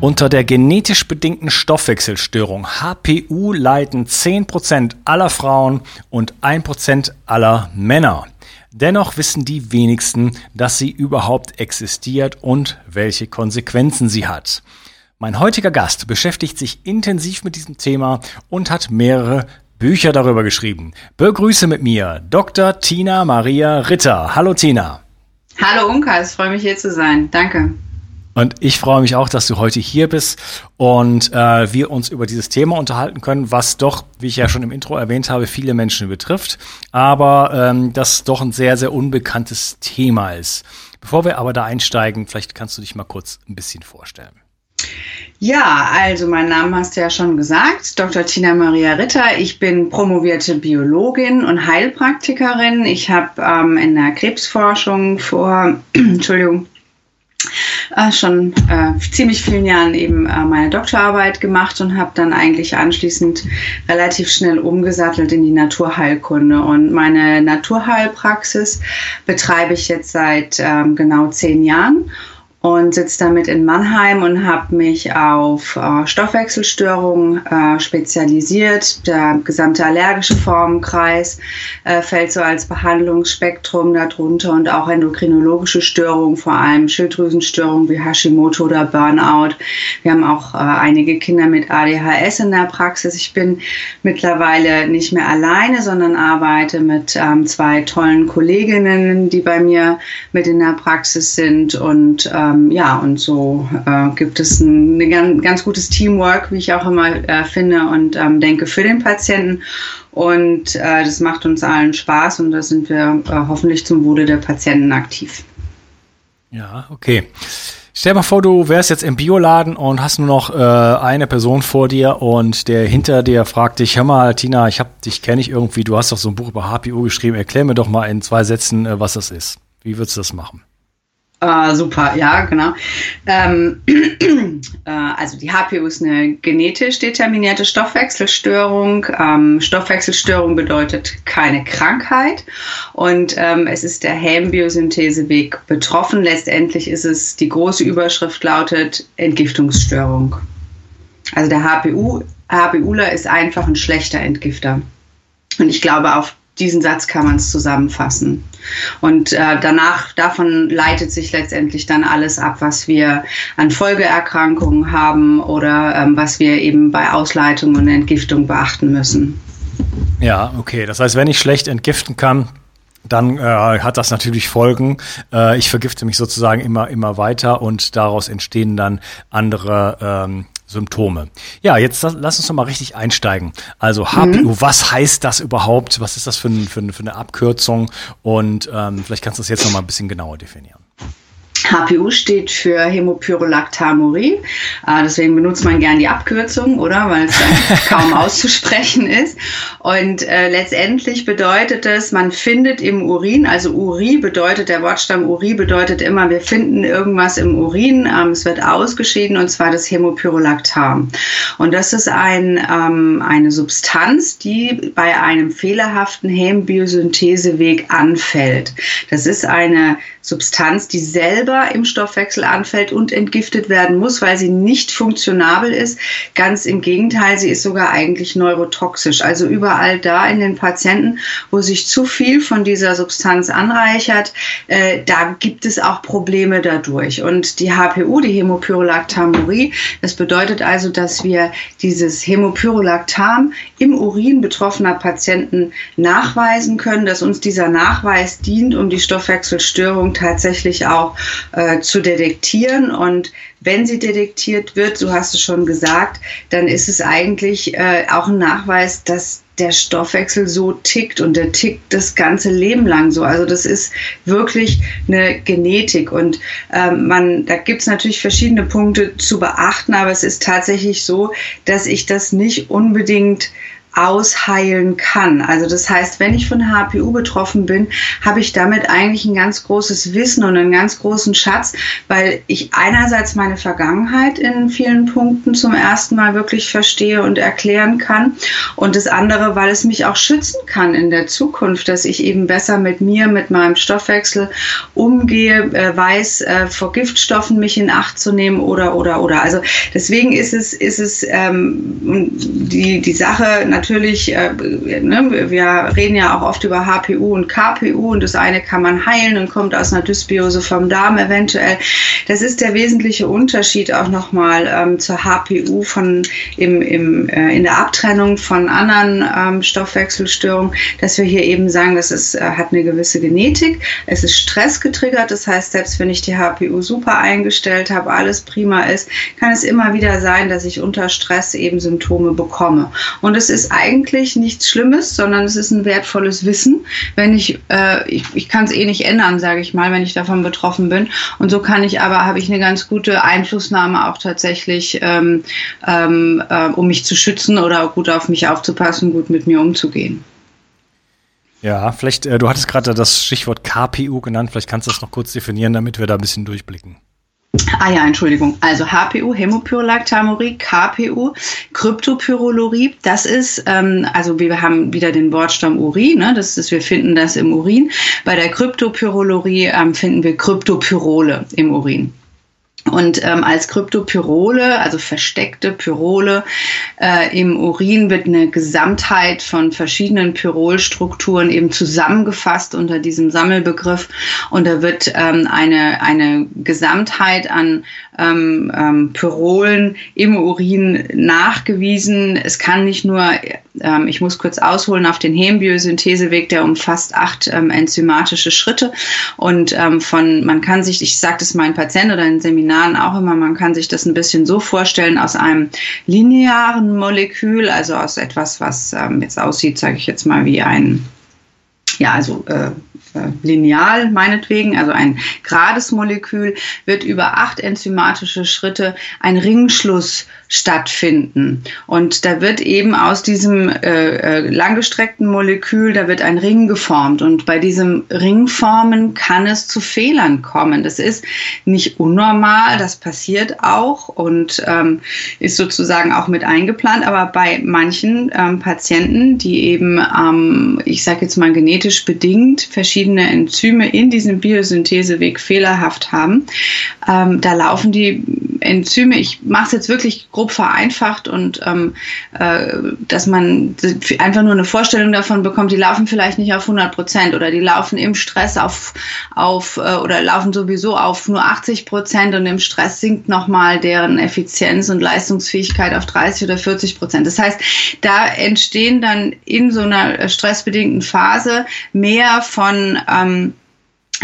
Unter der genetisch bedingten Stoffwechselstörung HPU leiden 10% aller Frauen und 1% aller Männer. Dennoch wissen die wenigsten, dass sie überhaupt existiert und welche Konsequenzen sie hat. Mein heutiger Gast beschäftigt sich intensiv mit diesem Thema und hat mehrere Bücher darüber geschrieben. Begrüße mit mir Dr. Tina Maria Ritter. Hallo Tina. Hallo Unka, es freut mich hier zu sein. Danke. Und ich freue mich auch, dass du heute hier bist und äh, wir uns über dieses Thema unterhalten können, was doch, wie ich ja schon im Intro erwähnt habe, viele Menschen betrifft, aber ähm, das doch ein sehr, sehr unbekanntes Thema ist. Bevor wir aber da einsteigen, vielleicht kannst du dich mal kurz ein bisschen vorstellen. Ja, also mein Name hast du ja schon gesagt, Dr. Tina Maria Ritter. Ich bin promovierte Biologin und Heilpraktikerin. Ich habe ähm, in der Krebsforschung vor, Entschuldigung, äh, schon äh, ziemlich vielen Jahren eben äh, meine Doktorarbeit gemacht und habe dann eigentlich anschließend relativ schnell umgesattelt in die Naturheilkunde. Und meine Naturheilpraxis betreibe ich jetzt seit ähm, genau zehn Jahren und sitze damit in Mannheim und habe mich auf äh, Stoffwechselstörungen äh, spezialisiert. Der gesamte allergische Formenkreis äh, fällt so als Behandlungsspektrum darunter und auch endokrinologische Störungen, vor allem Schilddrüsenstörungen wie Hashimoto oder Burnout. Wir haben auch äh, einige Kinder mit ADHS in der Praxis. Ich bin mittlerweile nicht mehr alleine, sondern arbeite mit ähm, zwei tollen Kolleginnen, die bei mir mit in der Praxis sind und ähm, ähm, ja, und so äh, gibt es ein, ein ganz, gutes Teamwork, wie ich auch immer äh, finde und ähm, denke, für den Patienten. Und äh, das macht uns allen Spaß und da sind wir äh, hoffentlich zum Wohle der Patienten aktiv. Ja, okay. Stell dir mal vor, du wärst jetzt im Bioladen und hast nur noch äh, eine Person vor dir und der hinter dir fragt dich, hör mal, Tina, ich hab dich kenne ich irgendwie, du hast doch so ein Buch über HPU geschrieben, erklär mir doch mal in zwei Sätzen, äh, was das ist. Wie würdest du das machen? Ah, super, ja, genau. Ähm, äh, also die HPU ist eine genetisch determinierte Stoffwechselstörung. Ähm, Stoffwechselstörung bedeutet keine Krankheit und ähm, es ist der Helmbiosyntheseweg betroffen. Letztendlich ist es, die große Überschrift lautet Entgiftungsstörung. Also der HPU, HPUler ist einfach ein schlechter Entgifter. Und ich glaube, auf diesen Satz kann man es zusammenfassen. Und äh, danach, davon leitet sich letztendlich dann alles ab, was wir an Folgeerkrankungen haben oder ähm, was wir eben bei Ausleitung und Entgiftung beachten müssen. Ja, okay. Das heißt, wenn ich schlecht entgiften kann, dann äh, hat das natürlich Folgen. Äh, ich vergifte mich sozusagen immer, immer weiter und daraus entstehen dann andere ähm, Symptome. Ja, jetzt lass uns noch mal richtig einsteigen. Also HPU, mhm. was heißt das überhaupt? Was ist das für, ein, für, für eine Abkürzung? Und ähm, vielleicht kannst du das jetzt noch mal ein bisschen genauer definieren. HPU steht für Hämopyrolactamurie. Äh, deswegen benutzt man gern die Abkürzung, oder? Weil es kaum auszusprechen ist. Und äh, letztendlich bedeutet es, man findet im Urin, also Uri bedeutet, der Wortstamm Uri bedeutet immer, wir finden irgendwas im Urin. Ähm, es wird ausgeschieden und zwar das Hämopyrolactam. Und das ist ein, ähm, eine Substanz, die bei einem fehlerhaften Hämbiosyntheseweg anfällt. Das ist eine Substanz, die selber im Stoffwechsel anfällt und entgiftet werden muss, weil sie nicht funktionabel ist. Ganz im Gegenteil, sie ist sogar eigentlich neurotoxisch. Also überall da in den Patienten, wo sich zu viel von dieser Substanz anreichert, äh, da gibt es auch Probleme dadurch. Und die HPU, die Hämopyrolactamurie, das bedeutet also, dass wir dieses Hämopyrolactam im Urin betroffener Patienten nachweisen können, dass uns dieser Nachweis dient, um die Stoffwechselstörung tatsächlich auch äh, zu detektieren. Und wenn sie detektiert wird, so hast du schon gesagt, dann ist es eigentlich äh, auch ein Nachweis, dass der Stoffwechsel so tickt und der tickt das ganze Leben lang so. Also das ist wirklich eine Genetik und ähm, man, da gibt es natürlich verschiedene Punkte zu beachten, aber es ist tatsächlich so, dass ich das nicht unbedingt ausheilen kann. Also das heißt, wenn ich von HPU betroffen bin, habe ich damit eigentlich ein ganz großes Wissen und einen ganz großen Schatz, weil ich einerseits meine Vergangenheit in vielen Punkten zum ersten Mal wirklich verstehe und erklären kann und das andere, weil es mich auch schützen kann in der Zukunft, dass ich eben besser mit mir, mit meinem Stoffwechsel umgehe, äh, weiß, äh, vor Giftstoffen mich in Acht zu nehmen oder oder oder. Also deswegen ist es ist es ähm, die die Sache natürlich natürlich, äh, ne, wir reden ja auch oft über HPU und KPU und das eine kann man heilen und kommt aus einer Dysbiose vom Darm eventuell. Das ist der wesentliche Unterschied auch nochmal ähm, zur HPU von im, im, äh, in der Abtrennung von anderen ähm, Stoffwechselstörungen, dass wir hier eben sagen, das ist, äh, hat eine gewisse Genetik, es ist Stress getriggert, das heißt, selbst wenn ich die HPU super eingestellt habe, alles prima ist, kann es immer wieder sein, dass ich unter Stress eben Symptome bekomme. Und es ist eigentlich nichts Schlimmes, sondern es ist ein wertvolles Wissen. Wenn ich, äh, ich, ich kann es eh nicht ändern, sage ich mal, wenn ich davon betroffen bin. Und so kann ich aber, habe ich eine ganz gute Einflussnahme auch tatsächlich, ähm, ähm, äh, um mich zu schützen oder gut auf mich aufzupassen, gut mit mir umzugehen. Ja, vielleicht, äh, du hattest gerade das Stichwort KPU genannt, vielleicht kannst du das noch kurz definieren, damit wir da ein bisschen durchblicken. Ah ja, Entschuldigung. Also HPU, Hämopyrolactamurie, KPU, Kryptopyrolurie. Das ist, ähm, also wir haben wieder den Wortstamm Urin. Ne? Das ist, wir finden das im Urin. Bei der Kryptopyrolurie ähm, finden wir Kryptopyrole im Urin. Und ähm, als Kryptopyrole, also versteckte Pyrole äh, im Urin, wird eine Gesamtheit von verschiedenen Pyrolstrukturen eben zusammengefasst unter diesem Sammelbegriff. Und da wird ähm, eine, eine Gesamtheit an ähm, ähm, Pyrolen im Urin nachgewiesen. Es kann nicht nur, ähm, ich muss kurz ausholen, auf den Hembiosyntheseweg, der umfasst acht ähm, enzymatische Schritte. Und ähm, von, man kann sich, ich sage das meinen Patienten oder in Seminaren auch immer, man kann sich das ein bisschen so vorstellen, aus einem linearen Molekül, also aus etwas, was ähm, jetzt aussieht, sage ich jetzt mal, wie ein ja, also äh, Lineal meinetwegen, also ein gerades Molekül, wird über acht enzymatische Schritte ein Ringschluss stattfinden. Und da wird eben aus diesem äh, äh, langgestreckten Molekül, da wird ein Ring geformt. Und bei diesem Ringformen kann es zu Fehlern kommen. Das ist nicht unnormal, das passiert auch und ähm, ist sozusagen auch mit eingeplant. Aber bei manchen ähm, Patienten, die eben, ähm, ich sage jetzt mal genetisch bedingt, verschiedene Enzyme in diesem Biosyntheseweg fehlerhaft haben, ähm, da laufen die Enzyme, ich mache es jetzt wirklich grob vereinfacht und ähm, äh, dass man einfach nur eine Vorstellung davon bekommt, die laufen vielleicht nicht auf 100 Prozent oder die laufen im Stress auf, auf äh, oder laufen sowieso auf nur 80 Prozent und im Stress sinkt nochmal deren Effizienz und Leistungsfähigkeit auf 30 oder 40 Prozent. Das heißt, da entstehen dann in so einer stressbedingten Phase mehr von ähm,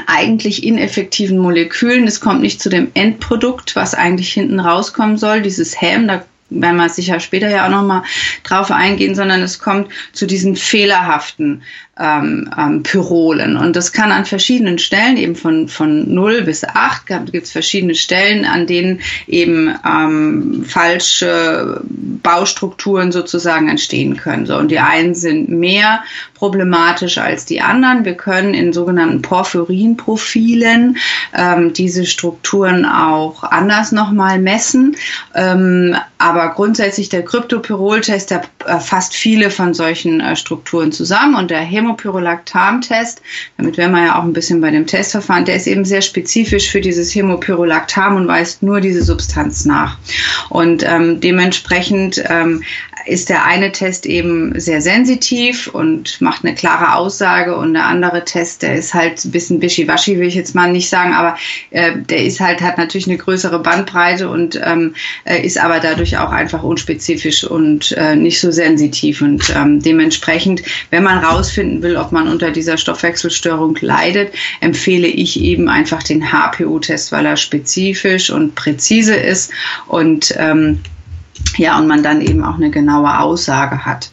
eigentlich ineffektiven Molekülen. Es kommt nicht zu dem Endprodukt, was eigentlich hinten rauskommen soll, dieses Häm. Da werden wir sicher später ja auch nochmal drauf eingehen, sondern es kommt zu diesen fehlerhaften ähm, ähm, Pyrolen. Und das kann an verschiedenen Stellen, eben von, von 0 bis 8, gibt es verschiedene Stellen, an denen eben ähm, falsche Baustrukturen sozusagen entstehen können. So, und die einen sind mehr problematisch als die anderen. Wir können in sogenannten Porphyrinprofilen ähm, diese Strukturen auch anders nochmal messen. Ähm, aber grundsätzlich der Kryptopyrol-Test, der fasst viele von solchen äh, Strukturen zusammen und der Hämopyrolactam-Test, damit wären wir ja auch ein bisschen bei dem Testverfahren, der ist eben sehr spezifisch für dieses Hämopyrolactam und weist nur diese Substanz nach. Und ähm, dementsprechend ähm, ist der eine Test eben sehr sensitiv und macht eine klare Aussage und der andere Test, der ist halt ein bisschen wischiwaschi, will ich jetzt mal nicht sagen, aber äh, der ist halt, hat natürlich eine größere Bandbreite und ähm, äh, ist aber dadurch auch einfach unspezifisch und äh, nicht so sensitiv. Und ähm, dementsprechend, wenn man rausfinden will, ob man unter dieser Stoffwechselstörung leidet, empfehle ich eben einfach den HPU-Test, weil er spezifisch und präzise ist und ähm, ja, und man dann eben auch eine genaue Aussage hat.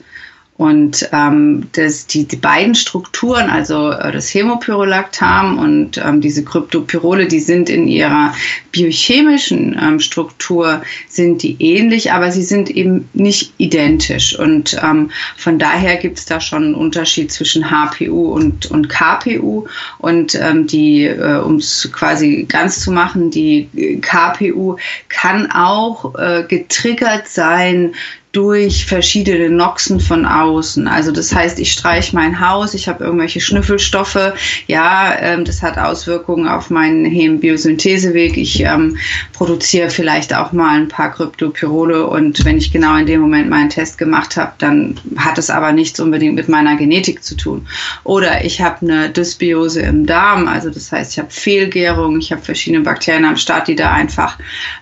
Und ähm, das, die, die beiden Strukturen, also äh, das Hämopyrolactam und ähm, diese Kryptopyrole, die sind in ihrer biochemischen ähm, Struktur sind die ähnlich, aber sie sind eben nicht identisch. Und ähm, von daher gibt es da schon einen Unterschied zwischen HPU und, und KPU. Und ähm, die, äh, um es quasi ganz zu machen, die KPU kann auch äh, getriggert sein durch verschiedene Noxen von außen. Also das heißt, ich streiche mein Haus, ich habe irgendwelche Schnüffelstoffe, ja, ähm, das hat Auswirkungen auf meinen Hembiosyntheseweg. Ich ähm, produziere vielleicht auch mal ein paar Kryptopyrole und wenn ich genau in dem Moment meinen Test gemacht habe, dann hat es aber nichts unbedingt mit meiner Genetik zu tun. Oder ich habe eine Dysbiose im Darm, also das heißt, ich habe Fehlgärung, ich habe verschiedene Bakterien am Start, die da einfach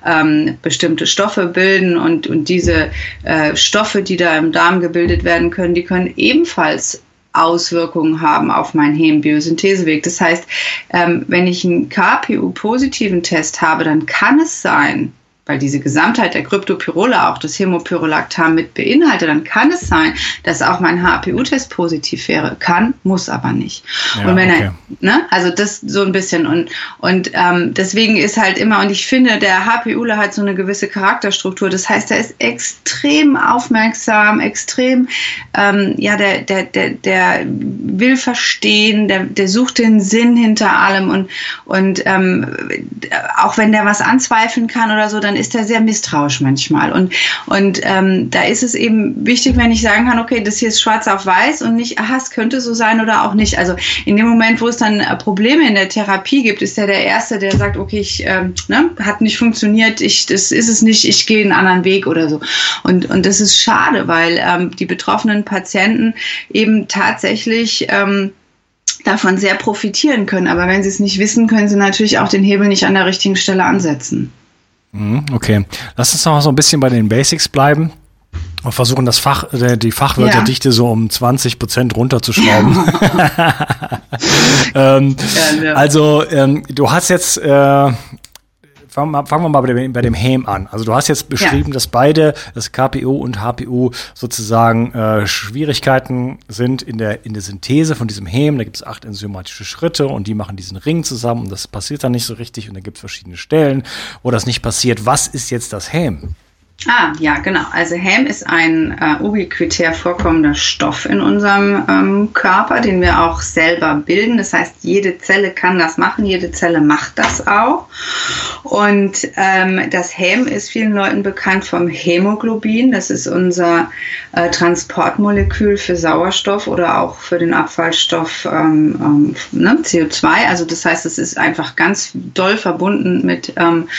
ähm, bestimmte Stoffe bilden und, und diese äh, äh, Stoffe, die da im Darm gebildet werden können, die können ebenfalls Auswirkungen haben auf meinen Hembiosyntheseweg. Das heißt, ähm, wenn ich einen KPU-positiven Test habe, dann kann es sein, weil diese Gesamtheit der Kryptopyrole auch das Hämopyrolactam mit beinhaltet, dann kann es sein, dass auch mein HPU-Test positiv wäre. Kann, muss aber nicht. Ja, und wenn okay. er, ne, also das so ein bisschen und, und ähm, deswegen ist halt immer, und ich finde, der HPUler hat so eine gewisse Charakterstruktur. Das heißt, er ist extrem aufmerksam, extrem, ähm, ja, der, der, der, der will verstehen, der, der sucht den Sinn hinter allem und, und ähm, auch wenn der was anzweifeln kann oder so, dann ist er sehr misstrauisch manchmal. Und, und ähm, da ist es eben wichtig, wenn ich sagen kann, okay, das hier ist schwarz auf weiß und nicht, aha, es könnte so sein oder auch nicht. Also in dem Moment, wo es dann äh, Probleme in der Therapie gibt, ist er der Erste, der sagt, okay, ich, ähm, ne, hat nicht funktioniert, ich, das ist es nicht, ich gehe einen anderen Weg oder so. Und, und das ist schade, weil ähm, die betroffenen Patienten eben tatsächlich ähm, davon sehr profitieren können. Aber wenn sie es nicht wissen, können sie natürlich auch den Hebel nicht an der richtigen Stelle ansetzen. Mhm, okay, lass uns noch mal so ein bisschen bei den Basics bleiben und versuchen, das Fach, äh, die Fachwörterdichte ja. so um 20 Prozent runterzuschrauben. Ja. ähm, ja, also, ähm, du hast jetzt äh, fangen wir, fangen wir mal bei dem, bei dem HAM an. Also du hast jetzt beschrieben, ja. dass beide, das KPU und HPU sozusagen äh, Schwierigkeiten sind in der, in der Synthese von diesem HAM. Da gibt es acht enzymatische Schritte und die machen diesen Ring zusammen und das passiert dann nicht so richtig und da gibt es verschiedene Stellen, wo das nicht passiert. Was ist jetzt das HAM? Ah, ja, genau. Also Häm ist ein äh, ubiquitär vorkommender Stoff in unserem ähm, Körper, den wir auch selber bilden. Das heißt, jede Zelle kann das machen, jede Zelle macht das auch. Und ähm, das Häm ist vielen Leuten bekannt vom Hämoglobin. Das ist unser äh, Transportmolekül für Sauerstoff oder auch für den Abfallstoff ähm, ähm ne, CO2. Also das heißt, es ist einfach ganz doll verbunden mit ähm,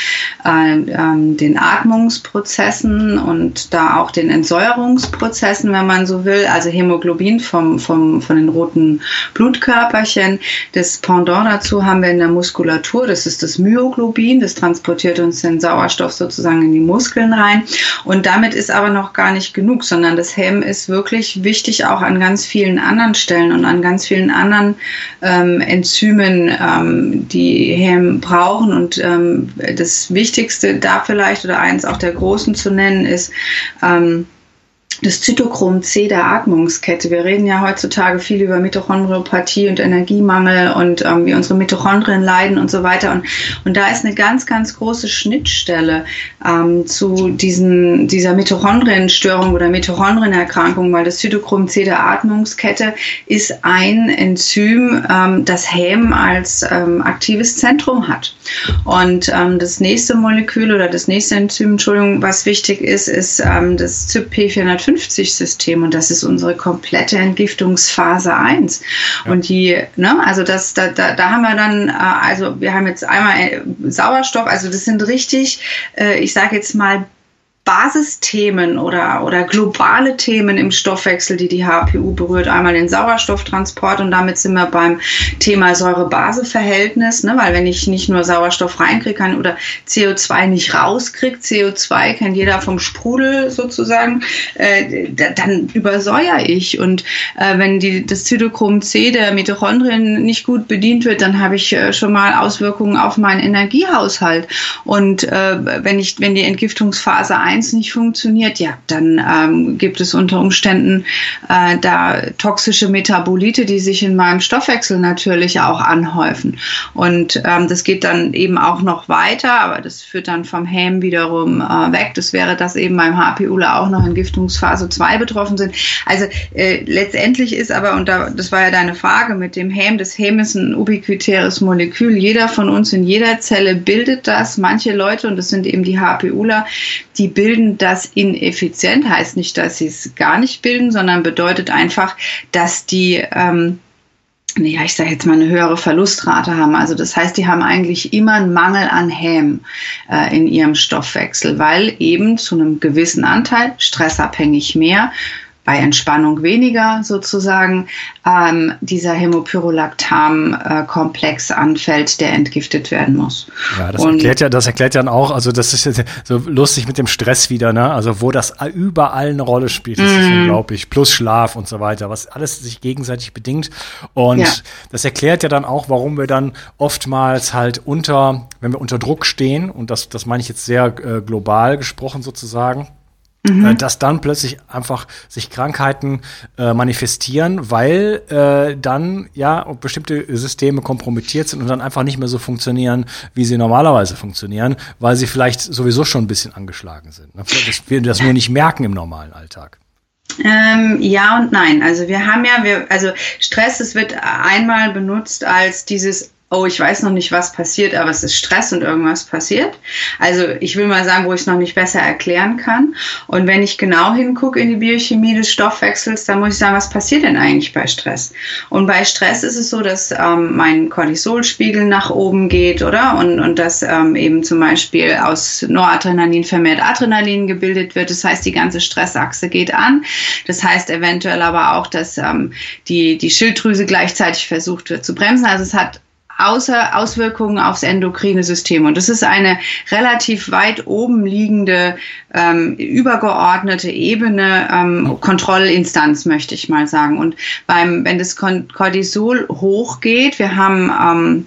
äh, ähm, den Atmungsprozessen Prozessen und da auch den Entsäuerungsprozessen, wenn man so will, also Hämoglobin vom, vom, von den roten Blutkörperchen. Das Pendant dazu haben wir in der Muskulatur, das ist das Myoglobin, das transportiert uns den Sauerstoff sozusagen in die Muskeln rein. Und damit ist aber noch gar nicht genug, sondern das Hem ist wirklich wichtig auch an ganz vielen anderen Stellen und an ganz vielen anderen ähm, Enzymen, ähm, die Hem brauchen. Und ähm, das Wichtigste da vielleicht oder eins auch der großen zu nennen ist ähm, das Zytochrom C der Atmungskette. Wir reden ja heutzutage viel über Mitochondriopathie und Energiemangel und ähm, wie unsere Mitochondrien leiden und so weiter. Und, und da ist eine ganz, ganz große Schnittstelle ähm, zu diesen, dieser Mitochondrienstörung oder Mitochondrienerkrankung, weil das Zytochrom C der Atmungskette ist ein Enzym, ähm, das Häm als ähm, aktives Zentrum hat. Und ähm, das nächste Molekül oder das nächste Enzym, Entschuldigung, was wichtig ist, ist ähm, das ZYP450 50-System und das ist unsere komplette Entgiftungsphase 1. Ja. Und die, ne, also das, da, da, da haben wir dann, äh, also wir haben jetzt einmal äh, Sauerstoff, also das sind richtig, äh, ich sage jetzt mal Basisthemen oder, oder globale Themen im Stoffwechsel, die die HPU berührt. Einmal den Sauerstofftransport und damit sind wir beim Thema Säure-Base-Verhältnis, ne? weil wenn ich nicht nur Sauerstoff reinkriege oder CO2 nicht rauskriege, CO2 kennt jeder vom Sprudel sozusagen, äh, dann übersäuere ich und äh, wenn die, das Zytochrom C der Mitochondrien nicht gut bedient wird, dann habe ich äh, schon mal Auswirkungen auf meinen Energiehaushalt und äh, wenn ich, wenn die Entgiftungsphase 1 1 nicht funktioniert, ja, dann ähm, gibt es unter Umständen äh, da toxische Metabolite, die sich in meinem Stoffwechsel natürlich auch anhäufen. Und ähm, das geht dann eben auch noch weiter, aber das führt dann vom Häm wiederum äh, weg. Das wäre, dass eben beim HPUler auch noch in Giftungsphase 2 betroffen sind. Also äh, letztendlich ist aber, und da, das war ja deine Frage mit dem Häm, das Häm ist ein ubiquitäres Molekül. Jeder von uns in jeder Zelle bildet das. Manche Leute, und das sind eben die HPUler, die bilden bilden das ineffizient, heißt nicht, dass sie es gar nicht bilden, sondern bedeutet einfach, dass die ähm, ja, ich sage jetzt mal eine höhere Verlustrate haben. Also das heißt, die haben eigentlich immer einen Mangel an Häm äh, in ihrem Stoffwechsel, weil eben zu einem gewissen Anteil, stressabhängig mehr, bei Entspannung weniger sozusagen ähm, dieser Hämopyrolactam-Komplex anfällt, der entgiftet werden muss. Ja, das Und erklärt ja, das erklärt ja auch, also das ist so lustig mit dem Stress wieder, ne? Also wo das überall eine Rolle spielt, das mm. ist mhm. unglaublich. Plus Schlaf und so weiter, was alles sich gegenseitig bedingt. Und ja. das erklärt ja dann auch, warum wir dann oftmals halt unter, wenn wir unter Druck stehen, und das, das meine ich jetzt sehr äh, global gesprochen sozusagen, Mhm. Äh, dass dann plötzlich einfach sich Krankheiten äh, manifestieren, weil äh, dann ja bestimmte Systeme kompromittiert sind und dann einfach nicht mehr so funktionieren, wie sie normalerweise funktionieren, weil sie vielleicht sowieso schon ein bisschen angeschlagen sind. Ne? Dass wir das nur nicht merken im normalen Alltag. Ähm, ja und nein. Also wir haben ja, wir, also Stress, es wird einmal benutzt als dieses oh, ich weiß noch nicht, was passiert, aber es ist Stress und irgendwas passiert. Also ich will mal sagen, wo ich es noch nicht besser erklären kann. Und wenn ich genau hingucke in die Biochemie des Stoffwechsels, dann muss ich sagen, was passiert denn eigentlich bei Stress? Und bei Stress ist es so, dass ähm, mein Cortisolspiegel nach oben geht, oder? Und, und dass ähm, eben zum Beispiel aus Noradrenalin vermehrt Adrenalin gebildet wird. Das heißt, die ganze Stressachse geht an. Das heißt eventuell aber auch, dass ähm, die, die Schilddrüse gleichzeitig versucht wird zu bremsen. Also es hat außer Auswirkungen aufs endokrine System. Und das ist eine relativ weit oben liegende, ähm, übergeordnete Ebene, ähm, Kontrollinstanz, möchte ich mal sagen. Und beim, wenn das Cortisol hochgeht, wir haben ähm,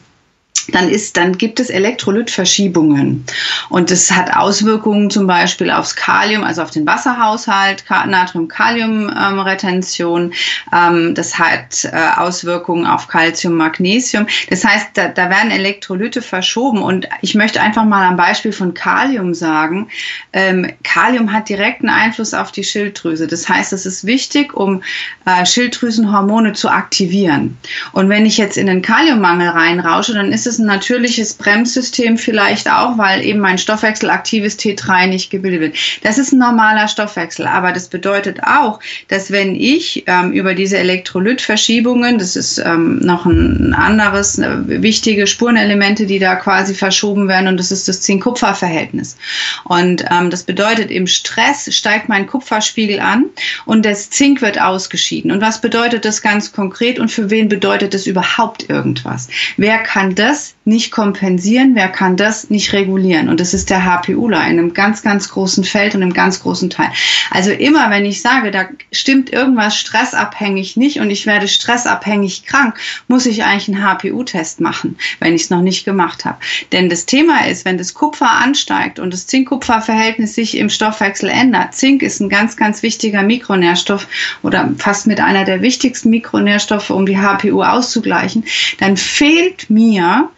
dann ist, dann gibt es Elektrolytverschiebungen. Und das hat Auswirkungen zum Beispiel aufs Kalium, also auf den Wasserhaushalt, Natrium-Kalium-Retention. Ähm, das hat äh, Auswirkungen auf Calcium, Magnesium. Das heißt, da, da werden Elektrolyte verschoben. Und ich möchte einfach mal am Beispiel von Kalium sagen, ähm, Kalium hat direkten Einfluss auf die Schilddrüse. Das heißt, es ist wichtig, um äh, Schilddrüsenhormone zu aktivieren. Und wenn ich jetzt in den Kaliummangel reinrausche, dann ist es ein natürliches Bremssystem vielleicht auch, weil eben mein stoffwechselaktives T3 nicht gebildet wird. Das ist ein normaler Stoffwechsel, aber das bedeutet auch, dass wenn ich ähm, über diese Elektrolytverschiebungen, das ist ähm, noch ein anderes, äh, wichtige Spurenelemente, die da quasi verschoben werden und das ist das Zink-Kupfer-Verhältnis. Und ähm, das bedeutet, im Stress steigt mein Kupferspiegel an und das Zink wird ausgeschieden. Und was bedeutet das ganz konkret und für wen bedeutet das überhaupt irgendwas? Wer kann das us nicht kompensieren, wer kann das nicht regulieren. Und das ist der HPUler in einem ganz, ganz großen Feld und einem ganz großen Teil. Also immer, wenn ich sage, da stimmt irgendwas stressabhängig nicht und ich werde stressabhängig krank, muss ich eigentlich einen HPU-Test machen, wenn ich es noch nicht gemacht habe. Denn das Thema ist, wenn das Kupfer ansteigt und das Zink-Kupfer-Verhältnis sich im Stoffwechsel ändert, Zink ist ein ganz, ganz wichtiger Mikronährstoff oder fast mit einer der wichtigsten Mikronährstoffe, um die HPU auszugleichen, dann fehlt mir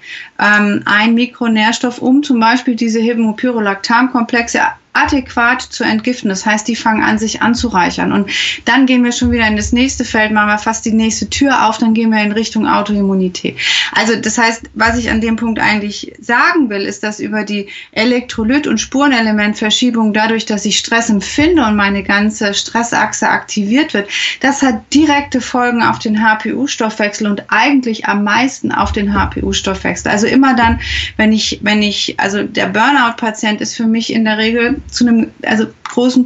ähm, ein Mikronährstoff, um zum Beispiel diese Hämopyrolactam-Komplexe adäquat zu entgiften. Das heißt, die fangen an, sich anzureichern. Und dann gehen wir schon wieder in das nächste Feld, machen wir fast die nächste Tür auf, dann gehen wir in Richtung Autoimmunität. Also das heißt, was ich an dem Punkt eigentlich sagen will, ist, dass über die Elektrolyt- und Spurenelementverschiebung, dadurch, dass ich Stress empfinde und meine ganze Stressachse aktiviert wird, das hat direkte Folgen auf den HPU-Stoffwechsel und eigentlich am meisten auf den HPU-Stoffwechsel. Also immer dann, wenn ich, wenn ich, also der Burnout-Patient ist für mich in der Regel zu einem also großen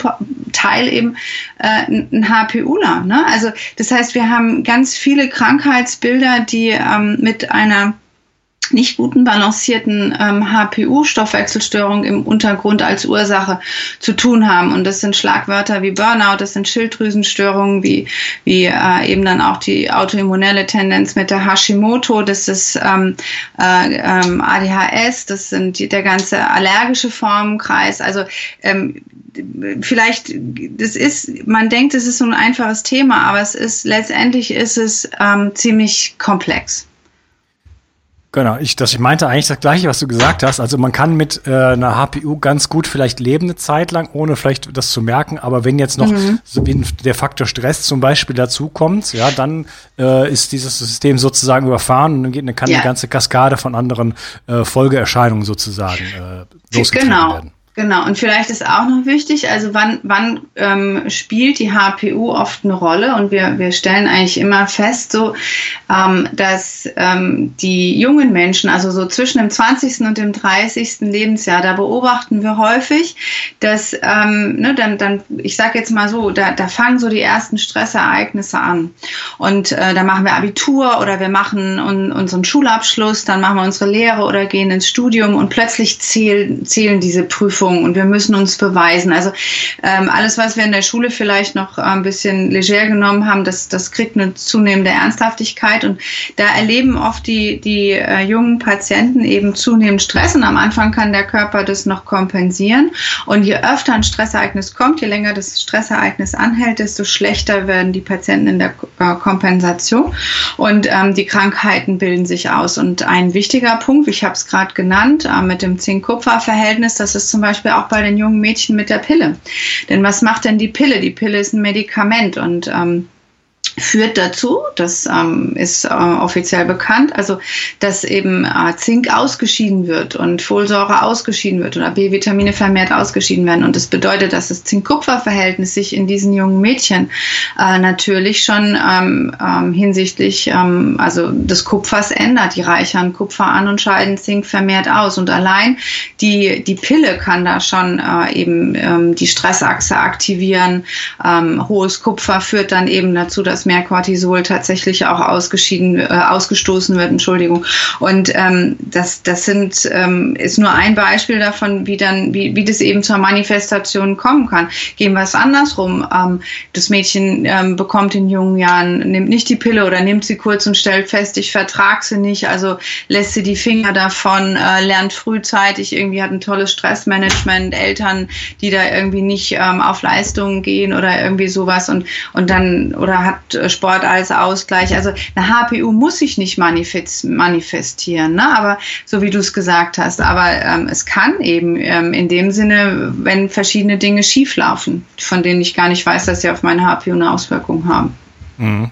Teil eben äh, ein HPUler. Ne? Also das heißt, wir haben ganz viele Krankheitsbilder, die ähm, mit einer nicht guten balancierten ähm, HPU-Stoffwechselstörungen im Untergrund als Ursache zu tun haben. Und das sind Schlagwörter wie Burnout, das sind Schilddrüsenstörungen wie, wie äh, eben dann auch die autoimmunelle Tendenz mit der Hashimoto, das ist ähm, äh, ähm, ADHS, das sind die, der ganze allergische Formenkreis. Also ähm, vielleicht, das ist, man denkt, es ist so ein einfaches Thema, aber es ist letztendlich ist es ähm, ziemlich komplex. Genau, ich, das, ich meinte eigentlich das Gleiche, was du gesagt hast. Also man kann mit äh, einer HPU ganz gut vielleicht leben eine Zeit lang, ohne vielleicht das zu merken. Aber wenn jetzt noch mhm. so der Faktor Stress zum Beispiel dazukommt, ja, dann äh, ist dieses System sozusagen überfahren und dann, geht, dann kann ja. eine ganze Kaskade von anderen äh, Folgeerscheinungen sozusagen äh, losgetreten genau. werden. Genau, und vielleicht ist auch noch wichtig, also wann, wann ähm, spielt die HPU oft eine Rolle? Und wir, wir stellen eigentlich immer fest, so, ähm, dass ähm, die jungen Menschen, also so zwischen dem 20. und dem 30. Lebensjahr, da beobachten wir häufig, dass, ähm, ne, dann, dann, ich sage jetzt mal so, da, da fangen so die ersten Stressereignisse an. Und äh, da machen wir Abitur oder wir machen un, unseren Schulabschluss, dann machen wir unsere Lehre oder gehen ins Studium und plötzlich zählen, zählen diese Prüfungen Prüfung und wir müssen uns beweisen. Also ähm, alles, was wir in der Schule vielleicht noch ein bisschen leger genommen haben, das, das kriegt eine zunehmende Ernsthaftigkeit und da erleben oft die, die äh, jungen Patienten eben zunehmend Stress und am Anfang kann der Körper das noch kompensieren und je öfter ein Stressereignis kommt, je länger das Stressereignis anhält, desto schlechter werden die Patienten in der äh, Kompensation und ähm, die Krankheiten bilden sich aus und ein wichtiger Punkt, ich habe es gerade genannt, äh, mit dem Zink-Kupfer-Verhältnis, das ist zum Beispiel Beispiel auch bei den jungen Mädchen mit der Pille. Denn was macht denn die Pille? Die Pille ist ein Medikament und ähm, führt dazu, das ähm, ist äh, offiziell bekannt, also dass eben äh, Zink ausgeschieden wird und Folsäure ausgeschieden wird oder B-Vitamine vermehrt ausgeschieden werden. Und das bedeutet, dass das Zink-Kupfer-Verhältnis sich in diesen jungen Mädchen äh, natürlich schon ähm, ähm, hinsichtlich ähm, also des Kupfers ändert. Die reichern Kupfer an und scheiden Zink vermehrt aus. Und allein die, die Pille kann da schon äh, eben ähm, die Stressachse aktivieren. Ähm, hohes Kupfer führt dann eben dazu, dass mehr Cortisol tatsächlich auch ausgeschieden, äh, ausgestoßen wird, Entschuldigung. Und ähm, das, das sind, ähm, ist nur ein Beispiel davon, wie dann, wie, wie das eben zur Manifestation kommen kann. Gehen wir es andersrum. Ähm, das Mädchen ähm, bekommt in jungen Jahren, nimmt nicht die Pille oder nimmt sie kurz und stellt fest, ich vertrage sie nicht, also lässt sie die Finger davon, äh, lernt frühzeitig, irgendwie hat ein tolles Stressmanagement, Eltern, die da irgendwie nicht ähm, auf Leistungen gehen oder irgendwie sowas und, und dann, oder hat äh, Sport als Ausgleich. Also eine HPU muss sich nicht manifestieren, ne? aber so wie du es gesagt hast. Aber ähm, es kann eben ähm, in dem Sinne, wenn verschiedene Dinge schieflaufen, von denen ich gar nicht weiß, dass sie auf meine HPU eine Auswirkung haben. Mhm.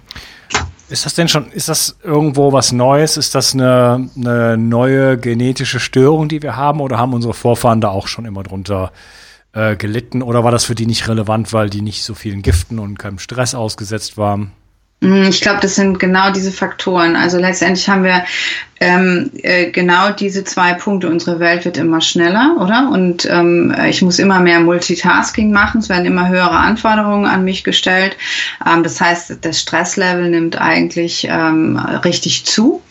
Ist das denn schon, ist das irgendwo was Neues? Ist das eine, eine neue genetische Störung, die wir haben, oder haben unsere Vorfahren da auch schon immer drunter gelitten? Oder war das für die nicht relevant, weil die nicht so vielen Giften und keinem Stress ausgesetzt waren? Mm, ich glaube, das sind genau diese Faktoren. Also letztendlich haben wir ähm, äh, genau diese zwei Punkte. Unsere Welt wird immer schneller, oder? Und ähm, ich muss immer mehr Multitasking machen. Es werden immer höhere Anforderungen an mich gestellt. Ähm, das heißt, das Stresslevel nimmt eigentlich ähm, richtig zu.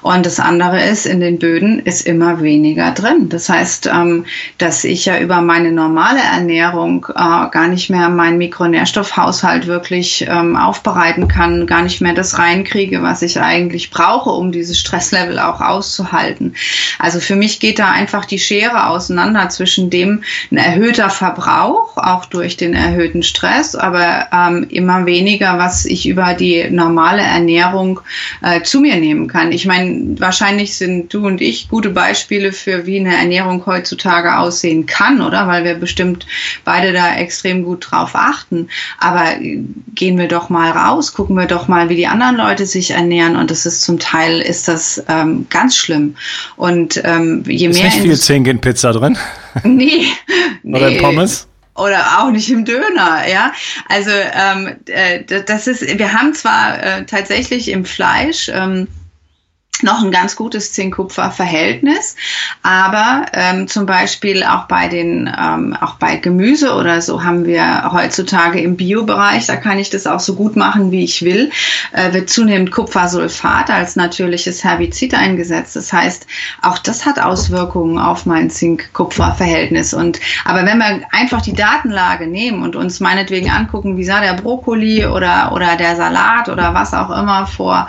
Und das andere ist, in den Böden ist immer weniger drin. Das heißt, ähm, dass ich ja über meine normale Ernährung äh, gar nicht mehr meinen Mikronährstoffhaushalt wirklich ähm, aufbereiten kann, gar nicht mehr das reinkriege, was ich eigentlich brauche, um dieses Stresslevel auch auszuhalten. Also für mich geht da einfach die Schere auseinander zwischen dem ein erhöhter Verbrauch, auch durch den erhöhten Stress, aber ähm, immer weniger, was ich über die normale Ernährung äh, zu mir nehmen kann. Ich meine, wahrscheinlich sind du und ich gute Beispiele für, wie eine Ernährung heutzutage aussehen kann, oder? Weil wir bestimmt beide da extrem gut drauf achten. Aber gehen wir doch mal raus, gucken wir doch mal, wie die anderen Leute sich ernähren. Und das ist zum Teil ist das ähm, ganz schlimm. Und ähm, je ist mehr. Ist nicht viel Zink in Pizza drin? Nee. nee. Oder in Pommes? oder auch nicht im Döner, ja. Also ähm, äh, das ist, wir haben zwar äh, tatsächlich im Fleisch ähm, noch ein ganz gutes Zink-Kupfer-Verhältnis, aber ähm, zum Beispiel auch bei den, ähm, auch bei Gemüse oder so haben wir heutzutage im Biobereich, da kann ich das auch so gut machen, wie ich will, äh, wird zunehmend Kupfersulfat als natürliches Herbizid eingesetzt. Das heißt, auch das hat Auswirkungen auf mein Zink-Kupfer-Verhältnis. Und aber wenn wir einfach die Datenlage nehmen und uns meinetwegen angucken, wie sah der Brokkoli oder oder der Salat oder was auch immer vor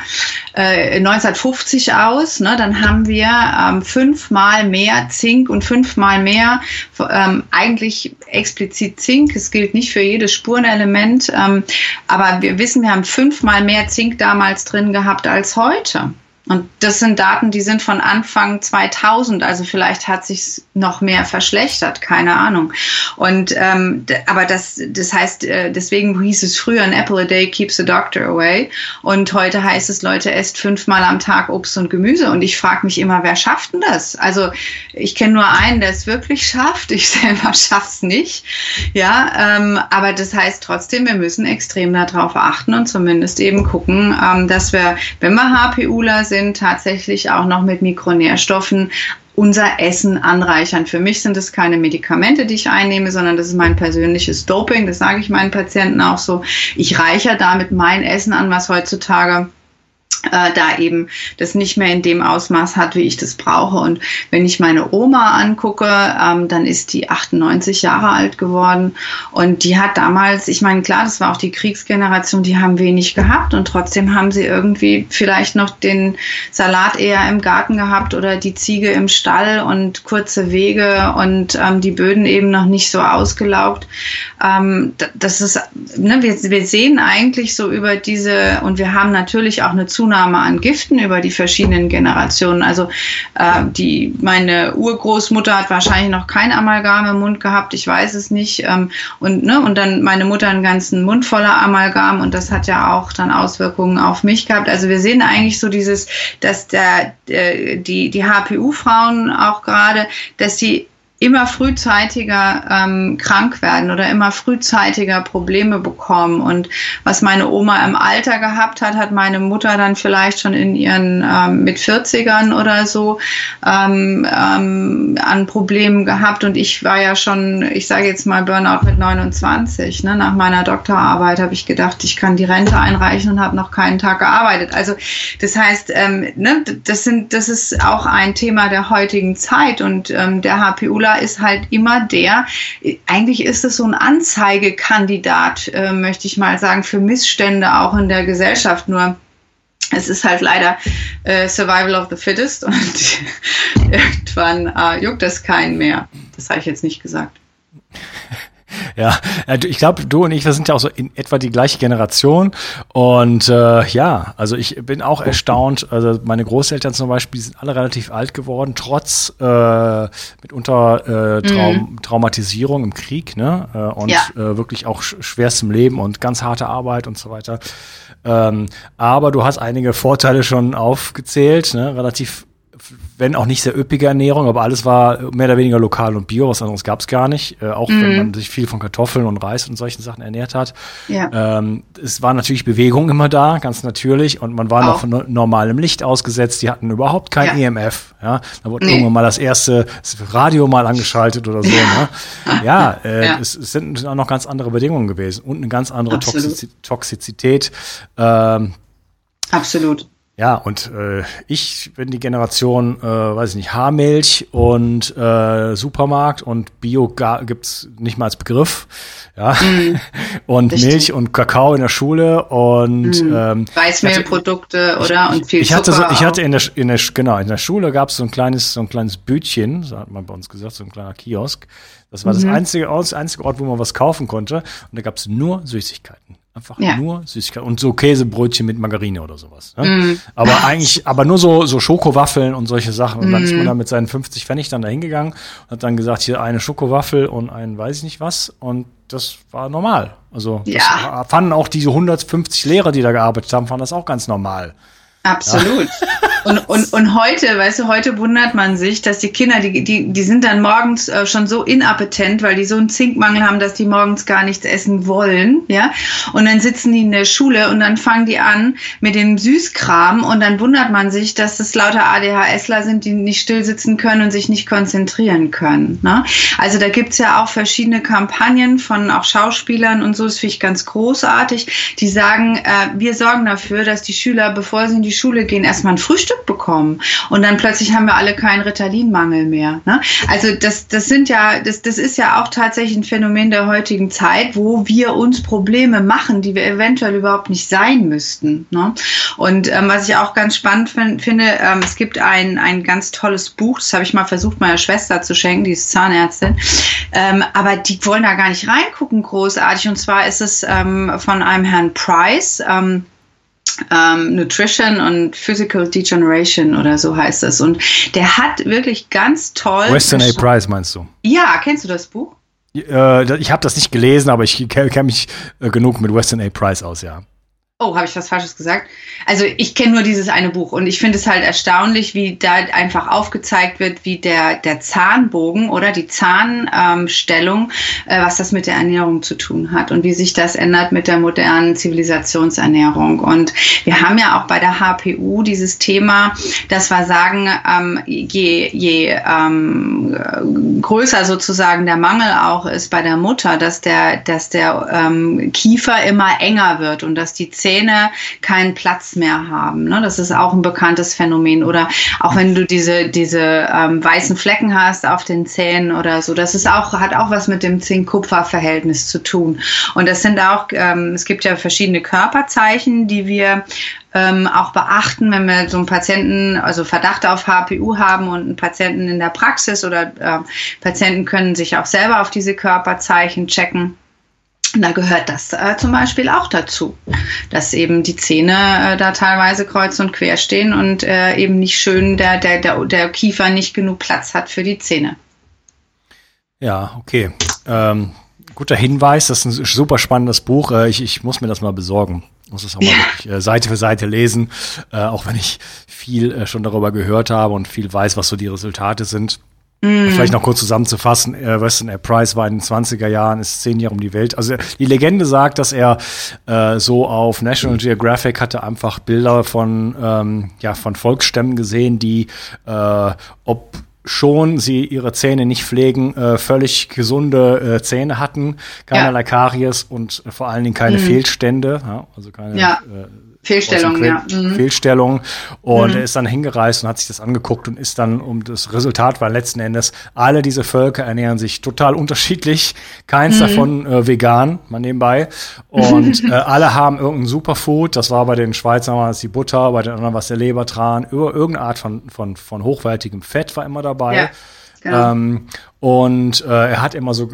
äh, 1950 aus, ne, dann haben wir ähm, fünfmal mehr Zink und fünfmal mehr ähm, eigentlich explizit Zink. Es gilt nicht für jedes Spurenelement, ähm, aber wir wissen, wir haben fünfmal mehr Zink damals drin gehabt als heute. Und das sind Daten, die sind von Anfang 2000, also vielleicht hat sich noch mehr verschlechtert, keine Ahnung. Und ähm, aber das, das heißt, äh, deswegen hieß es früher, an apple a day keeps the doctor away. Und heute heißt es, Leute, esst fünfmal am Tag Obst und Gemüse. Und ich frage mich immer, wer schafft denn das? Also ich kenne nur einen, der es wirklich schafft. Ich selber schaff's nicht. Ja, ähm, aber das heißt trotzdem, wir müssen extrem darauf achten und zumindest eben gucken, ähm, dass wir, wenn wir HPUler sind, sind, tatsächlich auch noch mit Mikronährstoffen unser Essen anreichern. Für mich sind es keine Medikamente, die ich einnehme, sondern das ist mein persönliches Doping. Das sage ich meinen Patienten auch so. Ich reichere damit mein Essen an, was heutzutage äh, da eben das nicht mehr in dem Ausmaß hat, wie ich das brauche. Und wenn ich meine Oma angucke, ähm, dann ist die 98 Jahre alt geworden und die hat damals, ich meine, klar, das war auch die Kriegsgeneration, die haben wenig gehabt und trotzdem haben sie irgendwie vielleicht noch den Salat eher im Garten gehabt oder die Ziege im Stall und kurze Wege und ähm, die Böden eben noch nicht so ausgelaugt. Ähm, das ist, ne, wir, wir sehen eigentlich so über diese und wir haben natürlich auch eine Zunahme Zunahme an Giften über die verschiedenen Generationen. Also äh, die, meine Urgroßmutter hat wahrscheinlich noch kein Amalgam im Mund gehabt, ich weiß es nicht. Ähm, und, ne, und dann meine Mutter einen ganzen Mund voller Amalgam und das hat ja auch dann Auswirkungen auf mich gehabt. Also wir sehen eigentlich so dieses, dass der, der die, die HPU-Frauen auch gerade, dass sie immer frühzeitiger ähm, krank werden oder immer frühzeitiger Probleme bekommen. Und was meine Oma im Alter gehabt hat, hat meine Mutter dann vielleicht schon in ihren ähm, mit 40ern oder so ähm, ähm, an Problemen gehabt. Und ich war ja schon, ich sage jetzt mal Burnout mit 29. Ne? Nach meiner Doktorarbeit habe ich gedacht, ich kann die Rente einreichen und habe noch keinen Tag gearbeitet. Also das heißt, ähm, ne, das sind, das ist auch ein Thema der heutigen Zeit und ähm, der HPU Ist halt immer der, eigentlich ist es so ein Anzeigekandidat, äh, möchte ich mal sagen, für Missstände auch in der Gesellschaft. Nur es ist halt leider äh, Survival of the Fittest und irgendwann äh, juckt das keinen mehr. Das habe ich jetzt nicht gesagt. Ja, ich glaube, du und ich, wir sind ja auch so in etwa die gleiche Generation. Und äh, ja, also ich bin auch erstaunt. Also meine Großeltern zum Beispiel sind alle relativ alt geworden, trotz äh, mitunter äh, Traum mhm. Traumatisierung im Krieg, ne? Äh, und ja. äh, wirklich auch schwerstem Leben und ganz harte Arbeit und so weiter. Ähm, aber du hast einige Vorteile schon aufgezählt, ne? relativ wenn auch nicht sehr üppige Ernährung, aber alles war mehr oder weniger lokal und bio, was anderes gab es gar nicht. Äh, auch mm. wenn mhm. man sich viel von Kartoffeln und Reis und solchen Sachen ernährt hat. Ja. Ähm, es war natürlich Bewegung immer da, ganz natürlich, und man war auch. noch von normalem Licht ausgesetzt. Die hatten überhaupt kein ja. EMF. Ja, da wurde nee. irgendwann mal das erste das Radio mal angeschaltet oder so. Ne? Ja, äh, ja. Es, es, sind auch noch ganz andere Bedingungen gewesen und eine ganz andere Toxiz Toxizität. Ähm, Absolut. Ja, und äh, ich bin die Generation, äh, weiß ich nicht, Haarmilch und äh, Supermarkt und Bio gibt's nicht mal als Begriff. Ja. Mm, und richtig. Milch und Kakao in der Schule und mm. ähm, Weißmehlprodukte, oder? Und viel ich hatte so, ich hatte in der, in der genau, in der Schule gab's so ein kleines, so ein kleines Bütchen, so hat man bei uns gesagt, so ein kleiner Kiosk. Das war mhm. das einzige, das einzige Ort, wo man was kaufen konnte. Und da gab's nur Süßigkeiten. Einfach ja. nur Süßigkeiten und so Käsebrötchen mit Margarine oder sowas. Ne? Mm. Aber eigentlich, aber nur so, so Schokowaffeln und solche Sachen. Und dann ist man mm. da mit seinen 50 Pfennig dann da hingegangen und hat dann gesagt, hier eine Schokowaffel und ein weiß ich nicht was. Und das war normal. Also ja. das fanden auch diese 150 Lehrer, die da gearbeitet haben, fanden das auch ganz normal. Absolut. Ja. Und, und, und heute, weißt du, heute wundert man sich, dass die Kinder, die, die, die sind dann morgens äh, schon so inappetent, weil die so einen Zinkmangel haben, dass die morgens gar nichts essen wollen, ja. Und dann sitzen die in der Schule und dann fangen die an mit dem Süßkram und dann wundert man sich, dass das lauter ADHSler sind, die nicht still sitzen können und sich nicht konzentrieren können. Ne? Also da gibt's ja auch verschiedene Kampagnen von auch Schauspielern und so, das finde ich ganz großartig, die sagen, äh, wir sorgen dafür, dass die Schüler, bevor sie in die Schule gehen, erstmal ein Frühstück Stück bekommen. Und dann plötzlich haben wir alle keinen Ritalinmangel mehr. Ne? Also das, das sind ja, das, das ist ja auch tatsächlich ein Phänomen der heutigen Zeit, wo wir uns Probleme machen, die wir eventuell überhaupt nicht sein müssten. Ne? Und ähm, was ich auch ganz spannend find, finde, ähm, es gibt ein, ein ganz tolles Buch, das habe ich mal versucht, meiner Schwester zu schenken, die ist Zahnärztin, ähm, aber die wollen da gar nicht reingucken, großartig. Und zwar ist es ähm, von einem Herrn Price. Ähm, ähm, Nutrition und Physical Degeneration oder so heißt das. Und der hat wirklich ganz toll. Weston A. Price meinst du? Ja, kennst du das Buch? Äh, ich habe das nicht gelesen, aber ich kenne mich äh, genug mit Weston A. Price aus, ja. Oh, habe ich was Falsches gesagt? Also ich kenne nur dieses eine Buch und ich finde es halt erstaunlich, wie da einfach aufgezeigt wird, wie der, der Zahnbogen oder die Zahnstellung, äh, was das mit der Ernährung zu tun hat und wie sich das ändert mit der modernen Zivilisationsernährung. Und wir haben ja auch bei der HPU dieses Thema, dass wir sagen, ähm, je, je ähm, größer sozusagen der Mangel auch ist bei der Mutter, dass der, dass der ähm, Kiefer immer enger wird und dass die keinen Platz mehr haben. Ne? Das ist auch ein bekanntes Phänomen. Oder auch wenn du diese, diese ähm, weißen Flecken hast auf den Zähnen oder so, das ist auch, hat auch was mit dem Zink-Kupfer-Verhältnis zu tun. Und das sind auch, ähm, es gibt ja verschiedene Körperzeichen, die wir ähm, auch beachten, wenn wir so einen Patienten, also Verdacht auf HPU haben und einen Patienten in der Praxis oder äh, Patienten können sich auch selber auf diese Körperzeichen checken. Da gehört das äh, zum Beispiel auch dazu, dass eben die Zähne äh, da teilweise kreuz und quer stehen und äh, eben nicht schön der, der, der, der Kiefer nicht genug Platz hat für die Zähne. Ja, okay. Ähm, guter Hinweis, das ist ein super spannendes Buch. Äh, ich, ich muss mir das mal besorgen. Muss es auch mal ja. wirklich, äh, Seite für Seite lesen, äh, auch wenn ich viel schon darüber gehört habe und viel weiß, was so die Resultate sind. Mm. Vielleicht noch kurz zusammenzufassen, äh, Weston A. Price war in den 20er Jahren, ist zehn Jahre um die Welt. Also die Legende sagt, dass er äh, so auf National Geographic hatte einfach Bilder von, ähm, ja, von Volksstämmen gesehen, die äh, ob schon sie ihre Zähne nicht pflegen, äh, völlig gesunde äh, Zähne hatten, keinerlei ja. Karies und äh, vor allen Dingen keine mm. Fehlstände, ja, also keine ja. Fehlstellung, ja. Mhm. Fehlstellung. Und mhm. er ist dann hingereist und hat sich das angeguckt und ist dann, um das Resultat war letzten Endes, alle diese Völker ernähren sich total unterschiedlich. Keins mhm. davon äh, vegan, mal nebenbei. Und äh, alle haben irgendein Superfood. Das war bei den Schweizern war es die Butter, bei den anderen war es der Lebertran. Irgendeine Art von, von, von hochwertigem Fett war immer dabei. Ja. Genau. Ähm, und äh, er hat immer so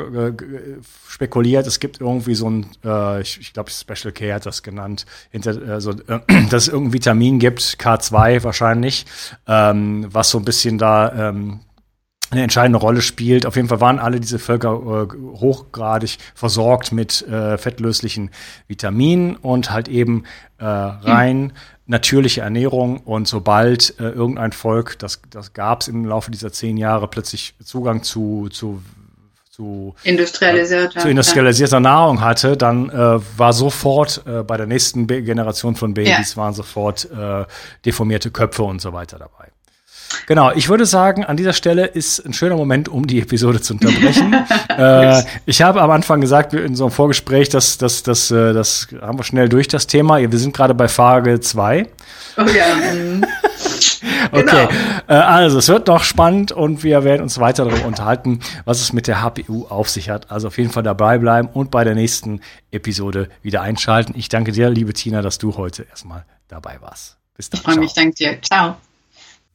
spekuliert, es gibt irgendwie so ein, äh, ich, ich glaube, Special Care hat das genannt, hinter, äh, äh, dass es irgendein Vitamin gibt, K2 wahrscheinlich, ähm, was so ein bisschen da ähm, eine entscheidende Rolle spielt. Auf jeden Fall waren alle diese Völker äh, hochgradig versorgt mit äh, fettlöslichen Vitaminen und halt eben äh, rein mhm. natürliche Ernährung. Und sobald äh, irgendein Volk, das, das gab es im Laufe dieser zehn Jahre, plötzlich Zugang zu, zu zu, industrialisierter, äh, zu industrialisierter ja. Nahrung hatte, dann äh, war sofort äh, bei der nächsten Generation von Babys ja. waren sofort äh, deformierte Köpfe und so weiter dabei. Genau, ich würde sagen, an dieser Stelle ist ein schöner Moment, um die Episode zu unterbrechen. äh, ich habe am Anfang gesagt, in so einem Vorgespräch, dass das, das, äh, das haben wir schnell durch das Thema. Wir sind gerade bei Frage 2. Oh ja. Mhm. okay, genau. äh, also es wird noch spannend und wir werden uns weiter darüber unterhalten, was es mit der HPU auf sich hat. Also auf jeden Fall dabei bleiben und bei der nächsten Episode wieder einschalten. Ich danke dir, liebe Tina, dass du heute erstmal dabei warst. Bis dann. Ich freue mich, danke dir. Ciao.